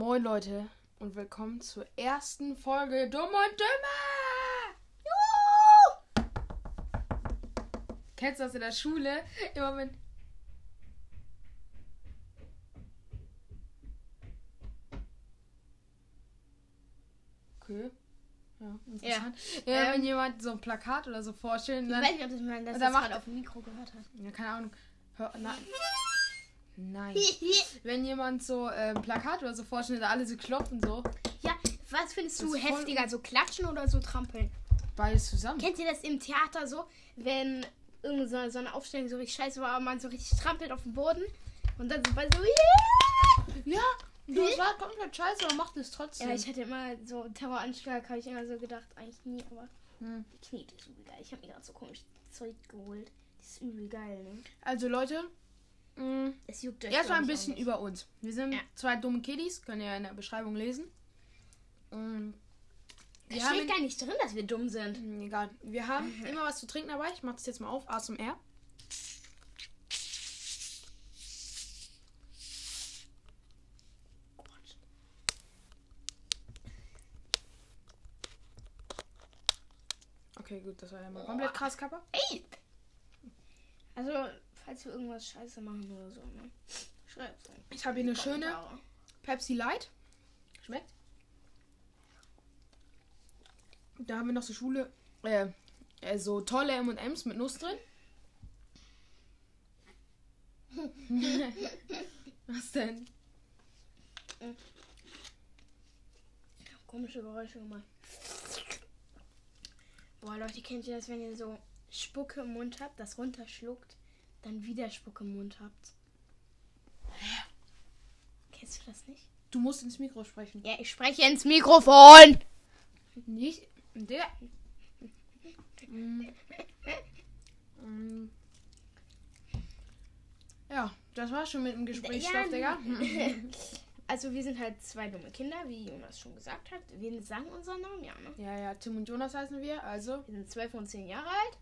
Moin Leute und willkommen zur ersten Folge Dumm und Dümmer. Juhu! Kennst du das in der Schule? Immer wenn. Okay. Ja, interessant. Ja, Ähm, wenn jemand so ein Plakat oder so vorstellt, Ich dann. weiß nicht, ob das man das macht- gerade auf dem Mikro gehört hat. Ja, keine Ahnung. Hör, nein. Nein. Wenn jemand so äh, Plakat oder so vorstellt, alle so klopfen so, ja, was findest du heftiger, so klatschen oder so trampeln? beides zusammen. Kennt ihr das im Theater so, wenn irgend so, so eine Aufstellung so richtig scheiße war, aber man so richtig trampelt auf dem Boden und dann so bei so, yeah! Ja, das war komplett scheiße, aber macht es trotzdem. Ja, ich hatte immer so Terroranschlag, habe ich immer so gedacht, eigentlich nie, aber Hm. Knete ist übel geil. Ich habe mir gerade so komisch Zeug geholt. Das ist übel geil, ne? Also Leute, mh, Es juckt euch erstmal ein bisschen über uns. Wir sind Ja. zwei dumme Kiddies, könnt ihr in der Beschreibung lesen. Mm, Da wir haben, steht gar nicht drin, dass wir dumm sind. Hm, egal. Wir haben immer was zu trinken dabei. Ich mach das jetzt mal auf. ASMR. Okay, gut, das war ja mal komplett krass, Kappa. Ey! Also, falls wir irgendwas scheiße machen oder so, ne? Schreib's. Ich habe hier eine schöne. Pepsi Light. Schmeckt. Da haben wir noch so Schule, äh, äh, so tolle M&M's mit Nuss drin. Was denn? Komische Geräusche gemacht. Boah, Leute, kennt ihr das, wenn ihr so Spucke im Mund habt, das runterschluckt, dann wieder Spucke im Mund habt? Kennst du das nicht? Du musst ins Mikro sprechen. Ja, ich spreche ins Mikrofon. Nicht der. Mm. Mm. Ja, das war schon mit dem Gesprächsstoff, Digga. Also wir sind halt zwei dumme Kinder, wie Jonas schon gesagt hat. Wir sagen unseren Namen, ja, ne? Ja, ja, Tim und Jonas heißen wir. Also, Wir sind zwölf und zehn Jahre alt.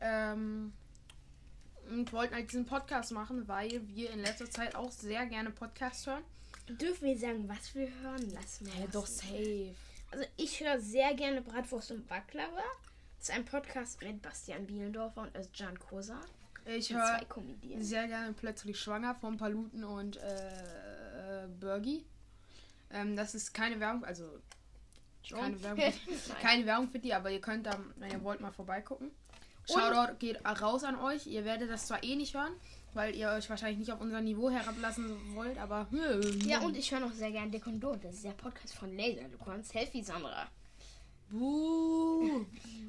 ähm, und wollten halt diesen Podcast machen, weil wir in letzter Zeit auch sehr gerne Podcasts hören. Dürfen wir sagen, was wir hören? Lass mal. Lassen. doch safe. Also ich höre sehr gerne Bratwurst und Baklava. Das ist ein Podcast mit Bastian Bielendorfer und Özcan Kosa. Ich höre sehr gerne plötzlich schwanger von Paluten und äh, äh, Bergi. Ähm, das ist keine Werbung, also keine Werbung, für, keine Werbung für die, aber ihr könnt da, wenn ihr wollt, mal vorbeigucken. Shoutout geht raus an euch. Ihr werdet das zwar eh nicht hören, weil ihr euch wahrscheinlich nicht auf unser Niveau herablassen wollt, aber Ja, und ich höre noch sehr gerne Dick und Doof. Das ist der Podcast von Laser. Du kannst Selfie, Sandra. Buh.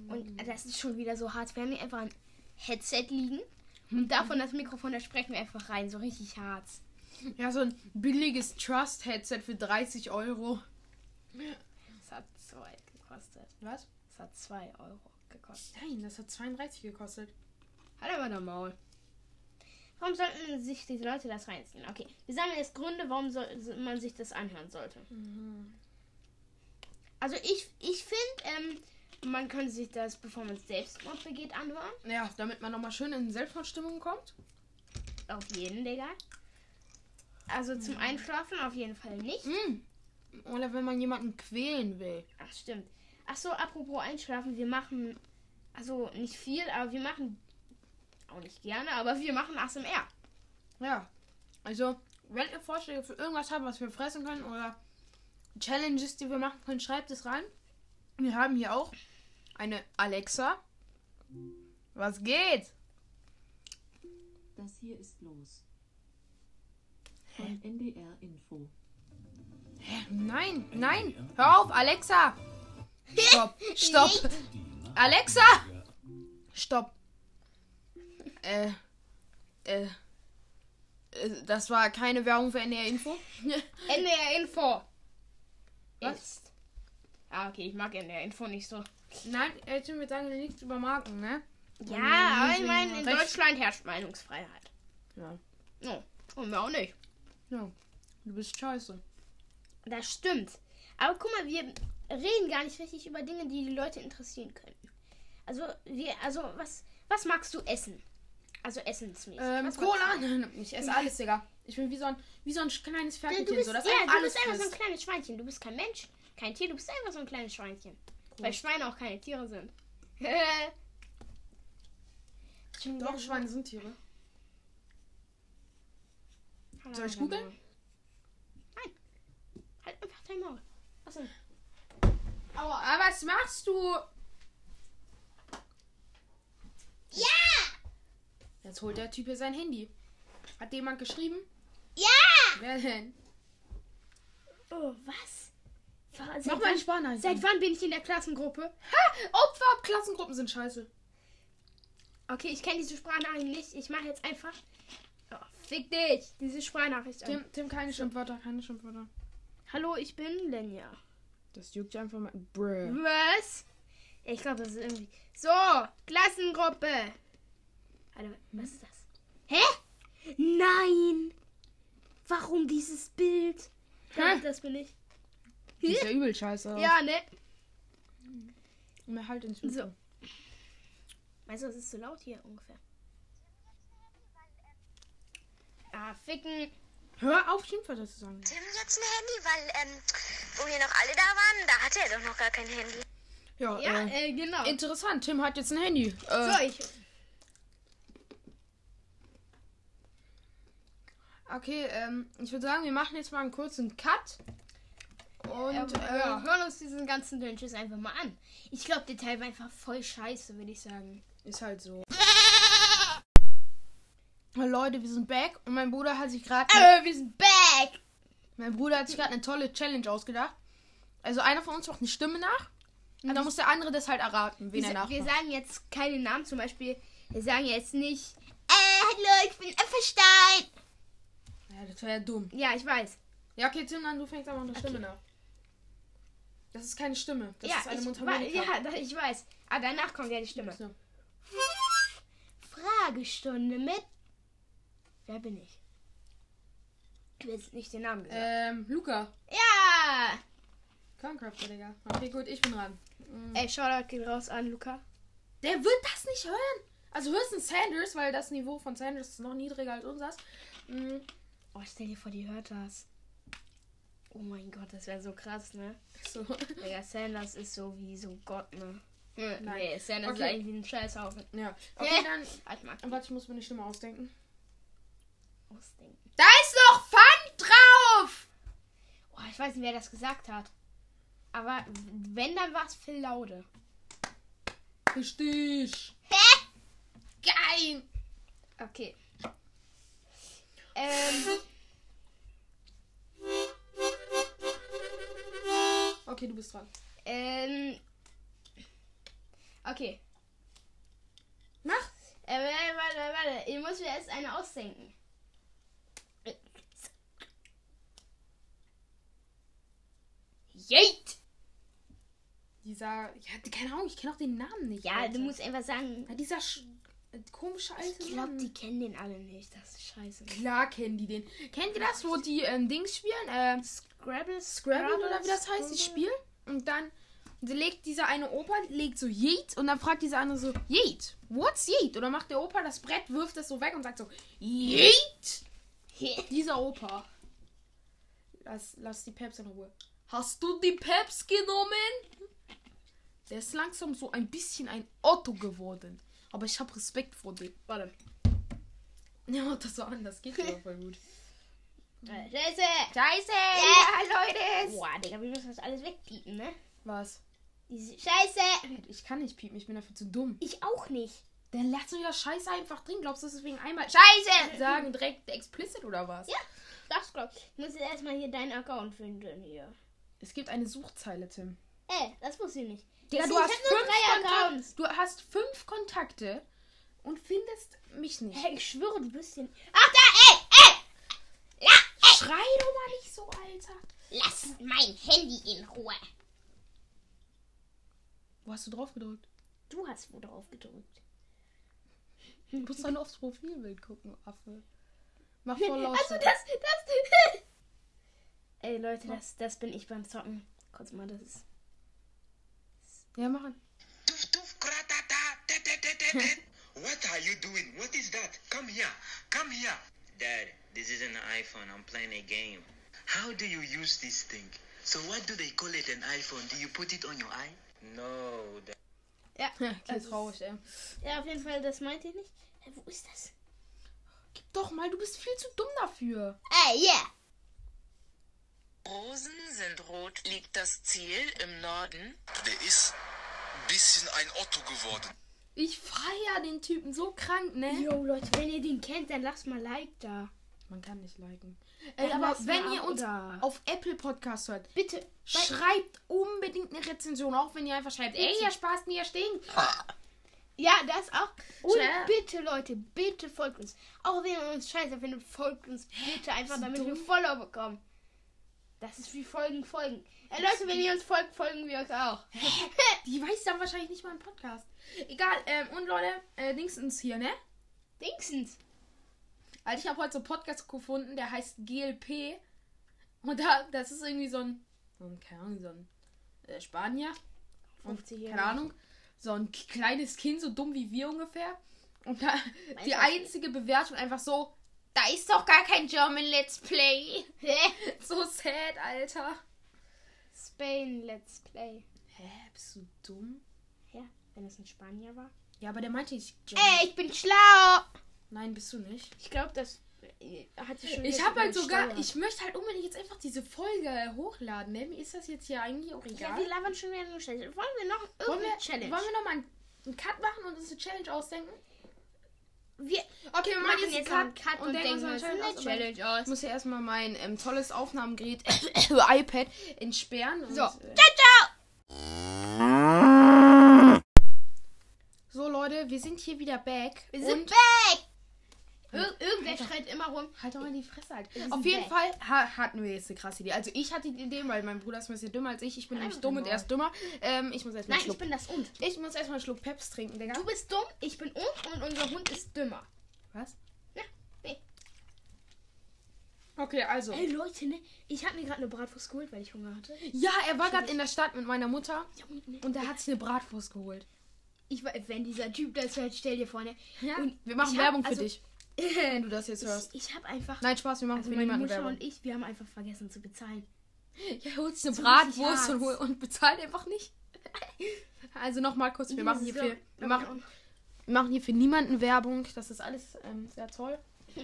Und das ist schon wieder so hart. Wir haben hier einfach ein Headset liegen. Und davon das Mikrofon, da sprechen wir einfach rein. So richtig hart. Ja, so ein billiges Trust-Headset für 30 Euro. Das hat zwei gekostet. Was? Das hat zwei Euro gekostet. Nein, das hat 32 gekostet. Halt aber der Maul. Warum sollten sich diese Leute das reinziehen? Okay, wir sagen jetzt Gründe, warum soll, man sich das anhören sollte. Also ich, ich finde, ähm, man könnte sich das, bevor man Selbstmord begeht, anhören. Ja, damit man nochmal schön in Selbstmordstimmung kommt. Auf jeden, Digga. Also zum Einschlafen auf jeden Fall nicht. Mm. Oder wenn man jemanden quälen will. Ach, stimmt. Ach so, apropos Einschlafen, wir machen, also nicht viel, aber wir machen, auch nicht gerne, aber wir machen ASMR. Ja. Also, wenn ihr Vorschläge für irgendwas habt, was wir fressen können oder Challenges, die wir machen können, schreibt es rein. Wir haben hier auch eine Alexa. Was geht? Das hier ist los. Von NDR Info. Nein, nein, hör auf, Alexa. Stopp, stopp. Alexa! Stopp. Äh, äh, äh, das war keine Werbung für NDR Info. NDR Info. Was? Ist. Ah, okay, ich mag NDR Info nicht so. Nein, äh, wir sagen nichts über Marken, ne? Ja, aber ich meine, in Recht. Deutschland herrscht Meinungsfreiheit. Ja. No, und wir auch nicht. Ja. Du bist scheiße. Das stimmt. Aber guck mal, wir reden gar nicht richtig über Dinge, die die Leute interessieren könnten. Also, wir, also, was, was magst du essen? Also essensmäßig. Ähm, Was Cola? Nein, ich esse alles, Digga. Ich bin wie so ein, wie so ein kleines du? Du Ferkelchen. bist, So, das ja, einfach du bist einfach so ein kleines Schweinchen. Du bist kein Mensch, kein Tier, du bist einfach so ein kleines Schweinchen. Weil Schweine auch keine Tiere sind. Doch, Schweine sind Tiere. Soll ich googeln? Nein. Halt einfach dein Maul. Achso. Aua, aber was machst du? Ja! Jetzt holt der Typ hier sein Handy. Hat jemand geschrieben? Ja! Wer denn? Oh, was? Wa- Mach Seit mal wann, einen Sparnachricht. seit wann bin ich in der Klassengruppe? Ha! Opfer! Klassengruppen sind scheiße. Okay, ich kenne diese Sprachnachricht nicht. Ich mache jetzt einfach. Oh, fick dich! Diese Sprachnachricht an. Tim, Tim, keine Schimpfwörter, keine Schimpfwörter. Hallo, ich bin Lenja. Das juckt ja einfach mal. Brr. Was? Ich glaube, das ist irgendwie. So, Klassengruppe. Alter, was ist das? Hä? Nein! Warum dieses Bild? Ja, das bin ich. Die ist ja übel scheiße. Ja, ne? Mir halt ins So. Weißt du, es ist zu laut hier ungefähr. Ah, ficken. Hör auf, Schimpfwörter zu sagen. Tim jetzt ein Handy, weil, ähm, wo wir noch alle da waren, da hatte er doch noch gar kein Handy. Ja, Ja, äh, äh, genau. interessant. Tim hat jetzt ein Handy. Äh, So, ich. Okay, ähm, ich würde sagen, wir machen jetzt mal einen kurzen Cut. Und, Und äh, ja, hören uns diesen ganzen Dünnschiss einfach mal an. Ich glaube, der Teil war einfach voll scheiße, würde ich sagen. ist halt so. Leute, wir sind back und mein Bruder hat sich gerade Äh, wir sind back! mein Bruder hat sich gerade eine tolle Challenge ausgedacht. Also einer von uns macht eine Stimme nach und dann muss der andere das halt erraten, wen Wir, er nachmacht. wir sagen jetzt keine Namen, zum Beispiel, wir sagen jetzt nicht, äh, hallo, ich bin Äpfelstein. Ja, das wäre ja dumm. Ja, ich weiß. Ja, okay, Tim, dann du fängst einfach mit der Stimme nach. Das ist keine Stimme, das ja, ist eine Mundharmonika. ja, da- ich weiß. Aber danach kommt ja die Stimme. So. Fragestunde mit. Wer bin ich? Will jetzt nicht den Namen gesagt. Ähm, Luca. Ja! Concrafter, Digga. Okay, gut, ich bin dran. Mhm. Ey, Shoutout geht raus an Luca. Der wird das nicht hören. Also höchstens Sanders, weil das Niveau von Sanders ist noch niedriger als unseres. Mhm. Oh, stell dir vor, die hört das. Oh mein Gott, das wäre so krass, ne? So. Digga, Sanders ist so wie so Gott, ne? Nein. Nee, Sanders Okay. ist eigentlich ein Scheißhaufen. Ja. Okay, Hä? dann. Warte, ich muss mir eine Stimme ausdenken. Ausdenken. Da ist noch Pfand drauf! Oh, ich weiß nicht, wer das gesagt hat. Aber wenn, dann war es Phil Laude. Richtig. Hä? Geil. Okay. Ähm, Okay, du bist dran. ähm. Okay. Mach. Äh, warte, warte, warte. Ich muss mir erst eine ausdenken. Jeit! Dieser. Ja, keine Ahnung, ich kenne auch den Namen nicht. Ja, Alter. du musst einfach sagen. Ja, dieser sch äh, komische alte Ich glaube, die kennen den alle nicht. Das ist scheiße. Klar kennen die den. Kennt ihr das, wo die ähm, Dings spielen? Ähm, Scrabble, Scrabble oder wie das heißt, die spielen. Und dann legt dieser eine Opa, legt so Yeet und dann fragt dieser andere so, Yeet, what's Yeet? Oder macht der Opa das Brett, wirft das so weg und sagt so, Yeet! Dieser Opa. Lass, lass die Peps in Ruhe. Hast du die Peps genommen? Der ist langsam so ein bisschen ein Otto geworden. Aber ich habe Respekt vor dem. Warte. Ja, das so an, das geht aber voll gut. Scheiße! Scheiße! Ja, Leute! Boah, Digga, wir müssen das alles wegpiepen, ne? Was? Diese Scheiße! Ich kann nicht piepen, ich bin dafür zu dumm. Ich auch nicht. Dann lass du wieder Scheiße einfach drin. Glaubst du, das ist wegen einmal Scheiße sagen direkt explicit oder was? Ja, das glaub ich. Ich muss jetzt erstmal hier deinen Account finden hier. Es gibt eine Suchzeile, Tim. Ey, das wusste ich nicht. Digga, du hast, fünf Kontakte, du hast fünf Kontakte und findest mich nicht. Hey, ich schwöre, du bist hier. Ach, da, ey, ey! La, ey! Schrei doch mal nicht so, Alter. Lass mein Handy in Ruhe. Wo hast du drauf gedrückt? Du hast wo drauf gedrückt. Du musst dann aufs Profilbild gucken, Affe. Mach voll laut. Also das, das. Ey, Leute, das, das bin ich beim Zocken. Kurz mal, das ist. ja, machen. Tet tet. What are you doing? What is that? Come here. Come here. Dad, this is an iPhone. I'm playing a game. How do you use this thing? So what do they call it an iPhone? Do you put it on your eye? No, Dad. Ja, Okay, also- traurig, ey. ja, auf jeden Fall, das meinte ich nicht. Hä, wo ist das? Gib doch mal, du bist viel zu dumm dafür. Ey, yeah! Rosen sind rot. Liegt das Ziel im Norden? Der ist ein bisschen ein Otto geworden. Ich feier den Typen so krank, ne? Yo, Leute, wenn ihr den kennt, dann lasst mal Like da. Man kann nicht liken. Ey, aber wenn ihr uns da. auf Apple Podcast hört, Bitte, schreibt unbedingt eine Rezension, auch wenn ihr einfach schreibt, ey, ihr Spaß, mir stinkt. Ja, das auch. Und Tja. bitte, Leute, bitte folgt uns. Auch wenn ihr uns scheiße findet, folgt uns bitte einfach, damit wir Follow bekommen. Das ist wie Folgen, Folgen. Ey, Leute, wenn ihr uns folgt, folgen wir euch auch. Die weiß dann wahrscheinlich nicht mal im Podcast. Egal, ähm, und Leute, äh, Dingsens hier, ne? Dingsens. Also ich habe heute so einen Podcast gefunden, der heißt GLP. Und da, das ist irgendwie so ein, so ein keine Ahnung, so ein äh, Spanier. Und 50 Jahre. keine Ahnung, so ein kleines Kind, so dumm wie wir ungefähr. Und da, die einzige Bewertung einfach so, da ist doch gar kein German Let's Play. Hä? So sad, Alter. Spain Let's Play. Hä, bist du dumm? Ja, wenn es ein Spanier war. Ja, aber der meinte nicht German. Ey, ich bin schlau. Nein, bist du nicht. Ich glaube, das äh, hatte schon. Ich habe halt sogar, übersteuert. ich möchte halt unbedingt jetzt einfach diese Folge hochladen. Ne? Ist das jetzt hier eigentlich auch Ja, egal. wir labern schon wieder nur Challenge. Wollen wir noch wollen irgendeine wir, Challenge? wollen wir nochmal einen, einen Cut machen und uns eine Challenge ausdenken? Wir Okay, wir machen jetzt einen Cut und, denken uns eine aus. Challenge Ich aus. muss ja erstmal mein ähm, tolles Aufnahmegerät iPad entsperren. Und, So. äh, Ciao, so, Leute, wir sind hier wieder back. Wir sind und back! Ir irgendwer schreit immer rum. halt doch mal die Fresse halt. Auf jeden back. Fall ha hatten wir jetzt eine krasse Idee. Also ich hatte die Idee, weil mein Bruder ist ein bisschen dümmer als ich. Ich bin nämlich dumm und er ist dümmer. Ähm, ich muss erstmal Nein, einen ich Schluck. bin das und. Ich muss erstmal einen Schluck Peps trinken, Digga. Du bist dumm, ich bin und und unser Hund ist dümmer. Was? Ja, nee. Okay, also. Ey Leute, ne? Ich habe mir gerade eine Bratwurst geholt, weil ich Hunger hatte. Ja, er war gerade in der Stadt mit meiner Mutter Und und er hat sich eine Bratwurst geholt. ich wenn dieser Typ das hört, stell dir vor, ne? Ja, Und wir machen ich hab- Werbung für also- dich, wenn du das jetzt hörst. Ich, ich habe einfach. Nein, Spaß, wir machen also für niemanden Mutter Werbung. und ich, wir haben einfach vergessen zu bezahlen. Ja, holt sich eine So Bratwurst und, und bezahlt einfach nicht. Also nochmal kurz, wir machen hier So, für, wir machen, wir machen hier für niemanden Werbung. Das ist alles ähm, sehr toll.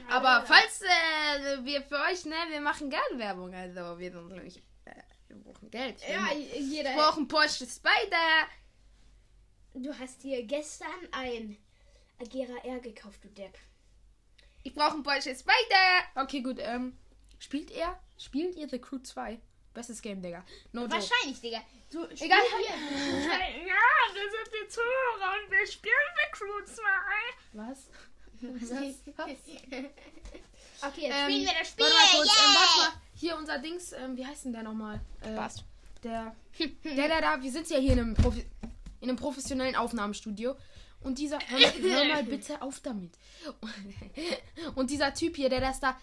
Aber falls äh, wir für euch, ne, wir machen gerne Werbung. Also wir sind nämlich, äh, wir brauchen Geld. Wir Ja, jeder. wir brauchen Porsche Spider. Du hast dir gestern ein Agera R gekauft, du Depp. Ich brauche einen Porsche Spider. Okay, gut. Ähm, spielt er? Spielt ihr The Crew 2? Bestes Game, Digga. No joke. Wahrscheinlich, Digga. Du, Egal. Ja, wir sind die Zuhörer und wir spielen mit Crew 2. Was? Okay, jetzt Ähm, spielen wir das Spiel. Warte mal kurz, ähm, yeah! warte mal. Hier unser Dings, ähm, wie heißt denn der nochmal? Äh, Spaß. Der, der, der da, wir sind ja hier in einem, Profi in einem professionellen Aufnahmestudio. Und dieser, hör mal, hör mal bitte auf damit. Und dieser Typ hier, der das da,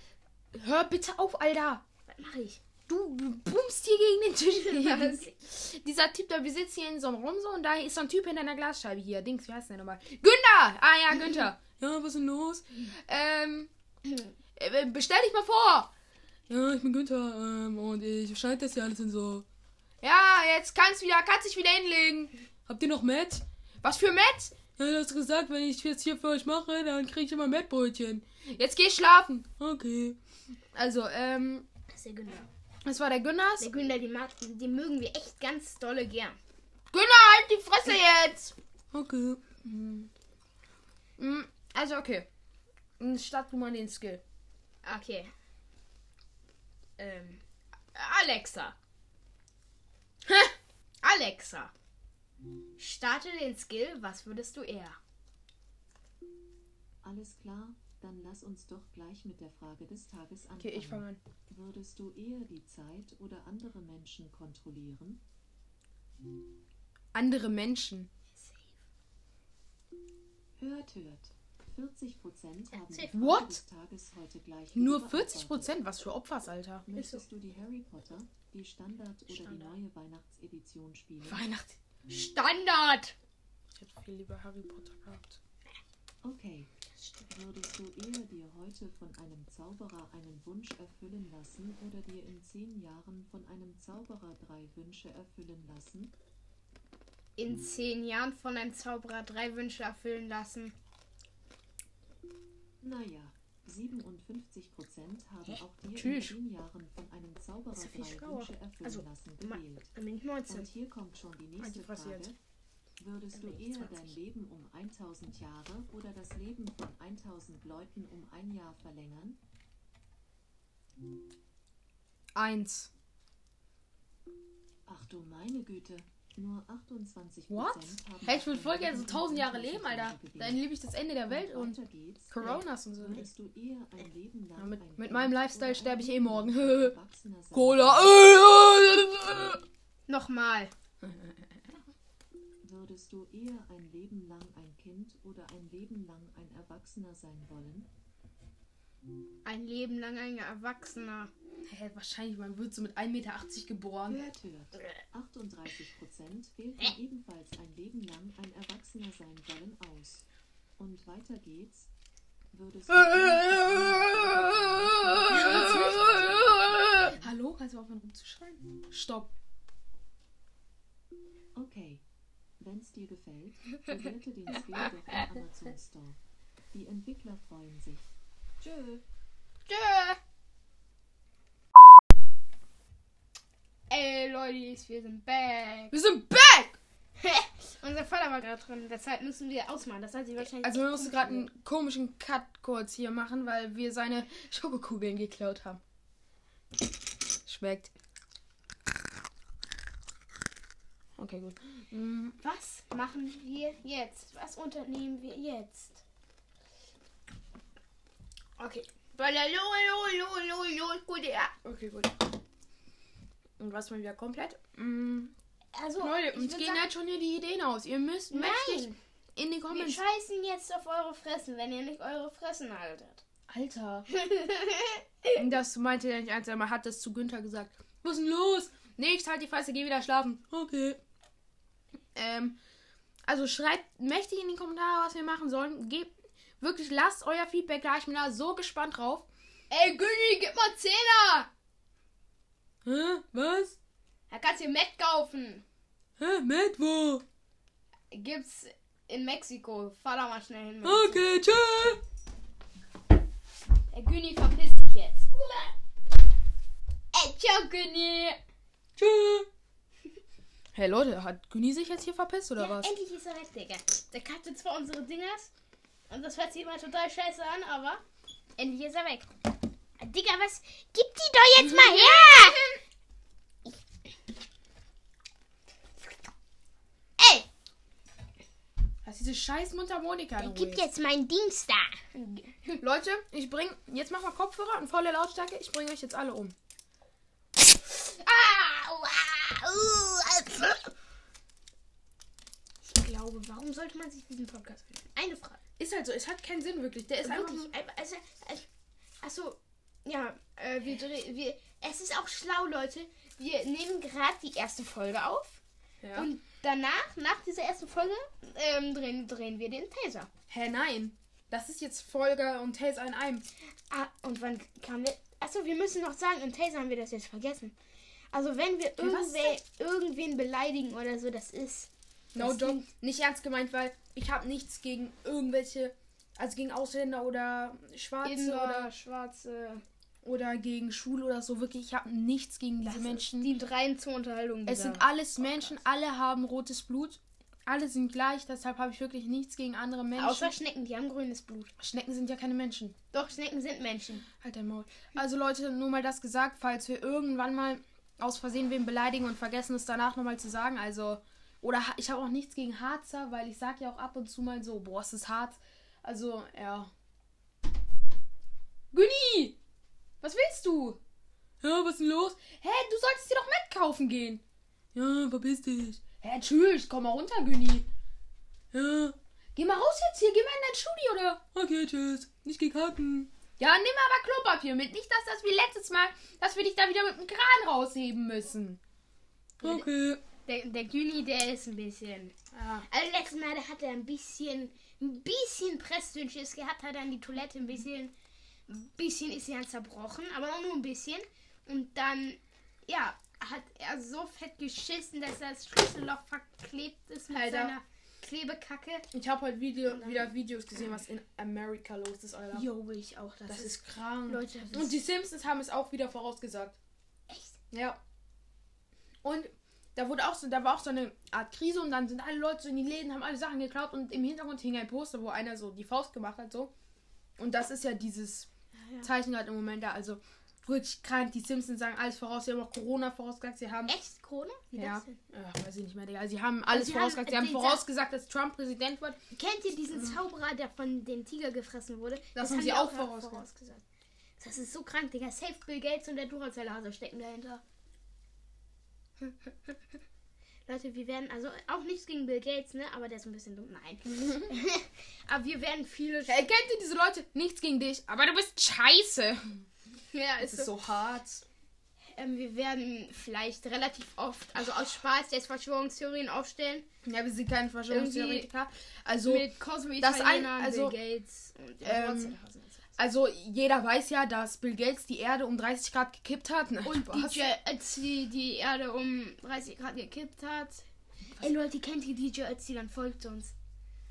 hör bitte auf, Alter. Was mache ich? Du bummst hier gegen den Tisch. Dieser Typ da, wir sitzen hier in so einem Raum so und da ist so ein Typ hinter einer Glasscheibe hier. Dings, wie heißt der nochmal? Günther! Ah ja, Günther. ja, was ist denn los? Ähm, äh, bestell dich mal vor. Ja, ich bin Günther ähm, und ich schneide das ja alles und so. Ja, jetzt kannst wieder, kannst dich wieder hinlegen. Habt ihr noch Matt? Was für Matt? Ja, du hast gesagt, wenn ich jetzt hier für euch mache, dann kriege ich immer Mattbrötchen. Jetzt geh schlafen. Okay. Also, ähm, Das ist der Günther. das war der Günners. Der Günther, den, mag, den mögen wir echt ganz dolle gern. Günther, halt die Fresse jetzt! Okay. Mhm. Also, okay. Start du mal den Skill. Okay. Ähm. Alexa. Alexa. Starte den Skill, was würdest du eher? Alles klar, dann lass uns doch gleich mit der Frage des Tages anfangen. Okay, ich fange an. Würdest du eher die Zeit oder andere Menschen kontrollieren? Andere Menschen. Hört, hört. 40% haben die. Frage What? des Tages heute gleich Nur beantwortet. 40 Prozent? Was für Opfers, Alter. Möchtest du die Harry Potter, die Standard, oder die neue Weihnachtsedition spielen? Weihnacht. Standard! Ich hätte viel lieber Harry Potter gehabt. Okay. Würdest du eher dir heute von einem Zauberer einen Wunsch erfüllen lassen oder dir in zehn Jahren von einem Zauberer drei Wünsche erfüllen lassen? In zehn Jahren von einem Zauberer drei Wünsche erfüllen lassen. Naja, 57% haben auch dir in Tschüss. zehn Jahren von einem Zauberer drei schlauer. Wünsche erfüllen Also, lassen gewählt. Dann bin ich 19. Und hier kommt schon die nächste Frage. jetzt. Würdest du eher 20. dein Leben um 1000 Jahre oder das Leben von 1000 Leuten um ein Jahr verlängern? Eins. Ach du meine Güte. Nur 28 What? Hey, ich würde voll gerne so Leben 1000 um Jahre 1000 leben, Alter. Dann liebe ich das Ende der Welt und. Coronas und so. Würdest du eher ein Leben lang Ja, mit- mit meinem Lifestyle sterbe ich eh morgen. Cola. Nochmal. Würdest du eher ein Leben lang ein Kind oder ein Leben lang ein Erwachsener sein wollen? Ein Leben lang ein Erwachsener. Hä, wahrscheinlich, man wird so mit 1,80 Meter geboren. Hört, hört. 38% wählten ebenfalls ein Leben lang ein Erwachsener sein wollen aus. Und weiter geht's. Würdest du Hallo, kannst du aufhören rumzuschreien? Stopp. Okay. Wenn's dir gefällt, bewerte den Skill doch im Amazon Store. Die Entwickler freuen sich. Tschö. Tschö. Ey, Leute, wir sind back. Wir sind back! Unser Vater war gerade drin, deshalb müssen wir ausmachen. Das hat sie wahrscheinlich. Also wir mussten gerade einen komischen Cut kurz hier machen, weil wir seine Schokokugeln geklaut haben. Schmeckt. Okay, gut. Was machen wir jetzt? Was unternehmen wir jetzt? Okay. Gut, ja. Okay, gut. Und was mal wieder komplett? Mm, Also, Leute, uns gehen sagen, halt schon hier die Ideen aus. Ihr müsst mächtig in die wir Comments. scheißen jetzt auf eure Fressen, wenn ihr nicht eure Fressen haltet. Alter. Das meinte er nicht eins, er hat das zu Günther gesagt. Was ist denn los? Nichts, halt die Fresse, geh wieder schlafen. Okay. Ähm, also schreibt mächtig in die Kommentare, was wir machen sollen. Gebt, wirklich, lasst euer Feedback da. Ich bin da so gespannt drauf. Ey, Günni, gib mal Zehner! Hä? Was? Da kannst du Mac kaufen. Hä? Matt, wo? Gibt's in Mexiko. Fahr da mal schnell hin. Okay, tschüss. Ey, Günni, verpiss dich jetzt. Ey, ciao, Günni. Tschüss. Hey Leute, hat Güni sich jetzt hier verpisst oder Ja, was? endlich ist er weg, Digga. Der cuttet zwar unsere Dingers. Und das hört sich immer total scheiße an, aber endlich ist er weg. Digga, was? Gib die doch jetzt mal her! Ey, Lass diese scheiß Mundharmonika in gib jetzt mein Dings da. Leute, ich bring. Jetzt mach mal Kopfhörer und volle Lautstärke. Ich bringe euch jetzt alle um. Ich glaube, warum sollte man sich diesen Podcast anhören? Eine Frage. Ist halt so, es hat keinen Sinn wirklich. Der ist einfach. Wirklich, also, also, achso, ja, äh, wir, dreh- wir, es ist auch schlau, Leute. Wir nehmen gerade die erste Folge auf Ja. und danach, nach dieser ersten Folge, ähm, drehen, drehen wir den Taser. Hä, nein. Das ist jetzt Folge und Tales in einem. Ah, und wann kamen wir? Achso, wir müssen noch sagen, im Taser haben wir das jetzt vergessen. Also, wenn wir was ist irgendwe, irgendwen beleidigen oder so, das ist. No Das joke. Nicht ernst gemeint, weil ich habe nichts gegen irgendwelche. Also gegen Ausländer oder Schwarze Inder, oder, Schwarze. oder gegen Schwule oder so. Wirklich, ich habe nichts gegen diese Menschen. Die dreien zur Unterhaltung. Es sind alles Menschen, alle haben rotes Blut. Alle sind gleich, deshalb habe ich wirklich nichts gegen andere Menschen. Außer Schnecken, die haben grünes Blut. Schnecken sind ja keine Menschen. Doch, Schnecken sind Menschen. Halt dein Maul. Also Leute, nur mal das gesagt, falls wir irgendwann mal aus Versehen wen beleidigen und vergessen es danach nochmal zu sagen. Also, oder ich habe auch nichts gegen Harzer, weil ich sage ja auch ab und zu mal so, boah, es ist hart. Also, ja. Günni! Was willst du? Ja, was ist denn los? Hä, du solltest dir doch mitkaufen gehen. Ja, verpiss dich. Hä, tschüss, komm mal runter, Günni. Ja. Geh mal raus jetzt hier, geh mal in dein Studio, oder? Okay, tschüss. Nicht gekacken. Ja, nimm aber Klopapier mit. Nicht, dass das wie letztes Mal, dass wir dich da wieder mit dem Kran rausheben müssen. Okay. Der, der Güni, der ist ein bisschen. Ja. Also letztes Mal, da hat er ein bisschen ein bisschen Pressdünnschiss gehabt, hat dann die Toilette ein bisschen, ein bisschen ist sie dann zerbrochen, aber auch nur ein bisschen. Und dann, ja, hat er so fett geschissen, dass das Schlüsselloch verklebt ist mit Alter. seiner Klebekacke. Ich habe heute Video, wieder Videos gesehen, was in Amerika los ist, Alter. Jo, will ich auch. Das, Das ist, ist krank. Leute, Und die Simpsons haben es auch wieder vorausgesagt. echt. Ja. Und da wurde auch so, da war auch so eine Art Krise und dann sind alle Leute so in die Läden, haben alle Sachen geklaut und im Hintergrund hing ein Poster, wo einer so die Faust gemacht hat, so. Und das ist ja dieses Zeichen halt im Moment da. Also wirklich krank. Die Simpsons sagen alles voraus. Sie haben auch Corona vorausgesagt. Sie haben. Echt? Corona? Wie Ja. das? Ach, weiß ich nicht mehr, Digga. Sie haben alles sie haben vorausgesagt. Sie haben vorausgesagt, dass Trump Präsident wird. Kennt ihr diesen Zauberer, der von dem Tiger gefressen wurde? Das haben haben sie die auch ja vorausgesagt. Das ist so krank, Digga. Safe Bill Gates und der Duracell-Hase stecken dahinter. Leute, wir werden, also auch nichts gegen Bill Gates, ne? Aber der ist ein bisschen dumm. Nein. aber wir werden viele. Hey, kennt ihr diese Leute? Nichts gegen dich, aber du bist scheiße. Ja, Es ist ist so. so hart. Ähm, wir werden vielleicht relativ oft, also aus Spaß, jetzt Verschwörungstheorien aufstellen. Ja, wir sind keine Verschwörungstheoretiker. Also, mit Cosmo das ein- also, Bill Gates und dem ähm. Also jeder weiß ja, dass Bill Gates die Erde um 30 Grad gekippt hat. Ne? Und. DJ Ötzi die Erde um 30 Grad gekippt hat. Ey Leute, kennt ihr DJ Ötzi? Dann folgt uns.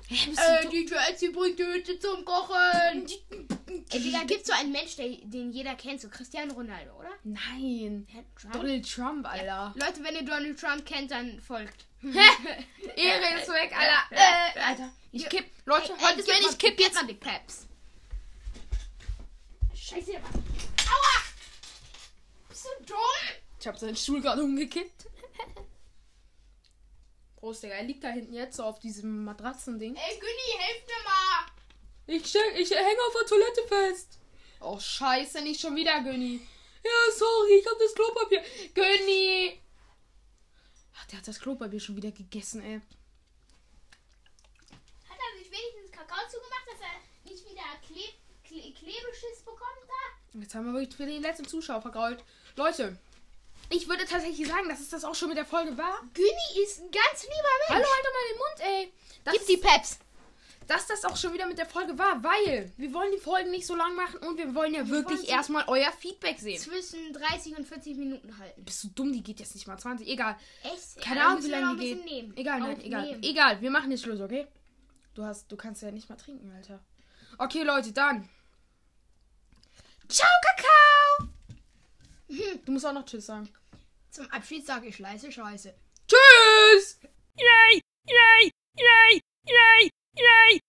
Hä, Äh, DJ Ötzi bringt die Hütte zum Kochen. Ey, Digga, gibt so einen Mensch, der, den jeder kennt, so Cristiano Ronaldo, oder? Nein. Trump? Donald Trump, Alter. Leute, wenn ihr Donald Trump kennt, dann folgt. Ehre ist weg, Alter. Äh, Alter. Ich kipp. Leute, Ey, heute ey, ist mal- ich kipp jetzt. mal die Peps. Scheiße. Aua! Bist du dumm? Ich hab seinen Stuhl gerade umgekippt. Prost, Digga. Er liegt da hinten jetzt so auf diesem Matratzending. Ey, Günni, helf mir mal. Ich, ich hänge auf der Toilette fest. Oh, scheiße, nicht schon wieder, Günni. Ja, sorry, ich hab das Klopapier. Günni! Ach, der hat das Klopapier schon wieder gegessen, ey. Hat er sich wenigstens Kakao zugemacht, dass er nicht wieder Kleb Kle Klebeschiss? Jetzt haben wir wirklich für den letzten Zuschauer vergrault. Leute, ich würde tatsächlich sagen, dass es das auch schon mit der Folge war. Günni ist ein ganz lieber Mensch. Hallo, halt doch mal den Mund, ey. Das Gib die Peps. dass das auch schon wieder mit der Folge war, weil wir wollen die Folgen nicht so lang machen und wir wollen ja wirklich wollen sie- erstmal euer Feedback sehen. Zwischen 30 und 40 Minuten halten. Bist du dumm? Die geht jetzt nicht mal 20. Egal. Echt? Keine Ja, Ahnung, wie lange die geht. Nehmen. Egal, nein, egal. Egal, wir machen jetzt Schluss, okay? Du hast, du kannst ja nicht mal trinken, Alter. Okay, Leute, dann. Ciao, Kakao! Du musst auch noch Tschüss sagen. Zum Abschied sage ich leise Scheiße. Tschüss! Yay! Yay! Yay! Yay! Yay!